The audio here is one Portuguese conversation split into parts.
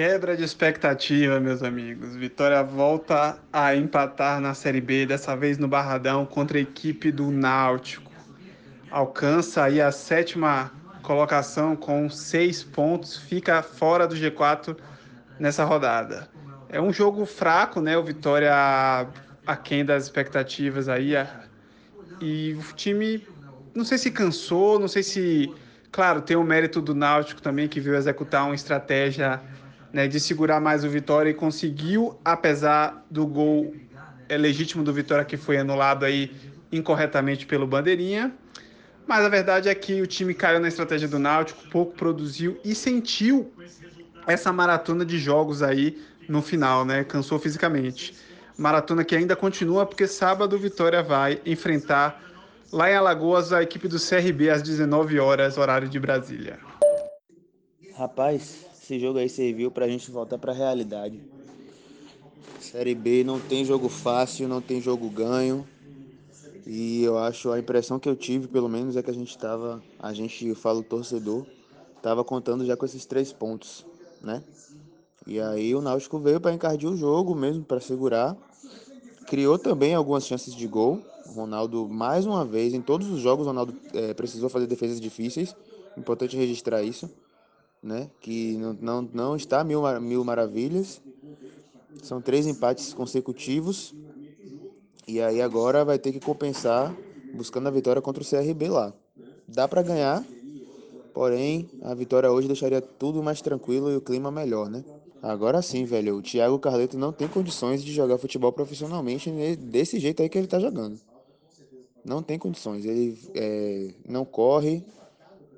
Quebra de expectativa, meus amigos. Vitória volta a empatar na Série B, dessa vez no Barradão, contra a equipe do Náutico. Alcança aí a sétima colocação com seis pontos, fica fora do G4 nessa rodada. É um jogo fraco, né? O Vitória aquém das expectativas aí. E o time, não sei se cansou, não sei se. Claro, tem o mérito do Náutico também, que veio executar uma estratégia né, de segurar mais o Vitória e conseguiu, apesar do gol é, legítimo do Vitória que foi anulado aí incorretamente pelo Bandeirinha. Mas a verdade é que o time caiu na estratégia do Náutico, pouco produziu e sentiu essa maratona de jogos aí no final, né? Cansou fisicamente. Maratona que ainda continua porque sábado o Vitória vai enfrentar lá em Alagoas a equipe do CRB às 19 horas, horário de Brasília. Rapaz, esse jogo aí serviu pra gente voltar pra realidade. Série B não tem jogo fácil, não tem jogo ganho. E eu acho, a impressão que eu tive, pelo menos, é que a gente estava, a gente, eu falo torcedor, estava contando já com esses três pontos, né? E aí o Náutico veio para encardir o jogo mesmo, para segurar. Criou também algumas chances de gol. O Ronaldo, mais uma vez, em todos os jogos, o Ronaldo é, precisou fazer defesas difíceis. Importante registrar isso, né? Que não, não, não está mil, mil maravilhas. São três empates consecutivos e aí agora vai ter que compensar buscando a vitória contra o CRB lá. Dá para ganhar, porém a vitória hoje deixaria tudo mais tranquilo e o clima melhor, né? Agora sim, velho, o Thiago Carleto não tem condições de jogar futebol profissionalmente desse jeito aí que ele tá jogando. Não tem condições. Ele é, não corre,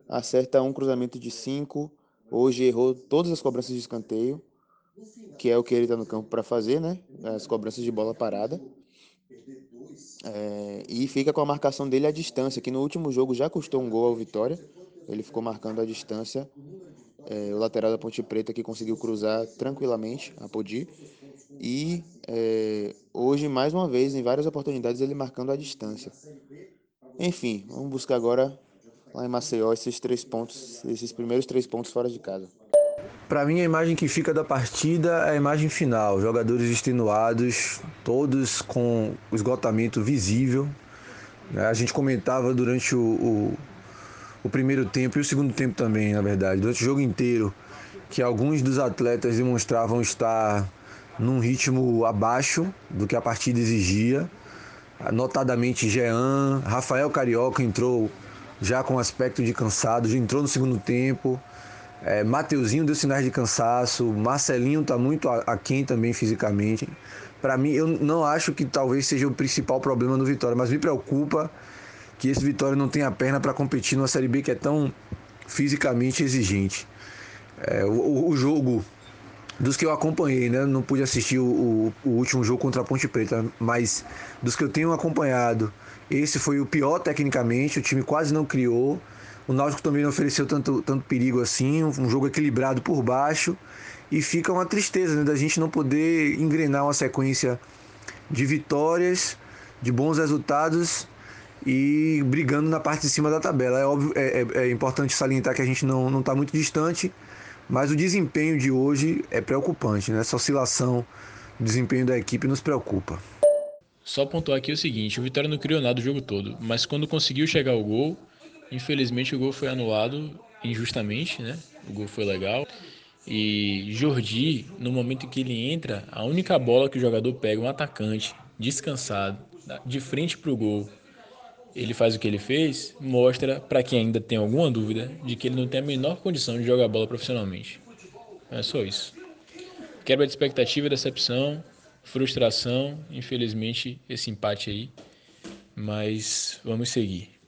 acerta um cruzamento de cinco. Hoje errou todas as cobranças de escanteio, que é o que ele tá no campo para fazer, né? As cobranças de bola parada. É, e fica com a marcação dele à distância, que no último jogo já custou um gol ao Vitória. Ele ficou marcando à distância. É, o lateral da Ponte Preta que conseguiu cruzar tranquilamente a Podi. E é, hoje, mais uma vez, em várias oportunidades, ele marcando à distância. Enfim, vamos buscar agora lá em Maceió esses três pontos, esses primeiros três pontos fora de casa. Para mim, a imagem que fica da partida é a imagem final. Jogadores extenuados, todos com esgotamento visível. Né? A gente comentava durante o, o, o primeiro tempo e o segundo tempo também, na verdade, durante o jogo inteiro, que alguns dos atletas demonstravam estar num ritmo abaixo do que a partida exigia. Notadamente Jean, Rafael Carioca entrou já com aspecto de cansado, já entrou no segundo tempo. É, Mateuzinho deu sinais de cansaço, Marcelinho está muito aquém também fisicamente. Para mim, eu não acho que talvez seja o principal problema no Vitória, mas me preocupa que esse Vitória não tenha perna para competir numa Série B que é tão fisicamente exigente. É, o, o, jogo dos que eu acompanhei, né? Não pude assistir o, o, o, último jogo contra a Ponte Preta, mas dos que eu tenho acompanhado, esse foi o pior tecnicamente. O time quase não criou. O Náutico também não ofereceu tanto, tanto perigo assim, um, jogo equilibrado por baixo. E fica uma tristeza né, da gente não poder engrenar uma sequência de vitórias, de bons resultados e brigando na parte de cima da tabela. É, óbvio, é, é, é importante salientar que a gente não está muito distante, mas o desempenho de hoje é preocupante. Né? Essa oscilação do desempenho da equipe nos preocupa. Só pontuar aqui o seguinte: o Vitória não criou nada o jogo todo, mas quando conseguiu chegar ao gol, Infelizmente o gol foi anulado injustamente, né? O gol foi legal. E Jordi, no momento que ele entra, a única bola que o jogador pega, um atacante descansado, de frente para o gol, ele faz o que ele fez, mostra para quem ainda tem alguma dúvida de que ele não tem a menor condição de jogar bola profissionalmente. É só isso. Quebra de expectativa, decepção, frustração, infelizmente esse empate aí, mas vamos seguir.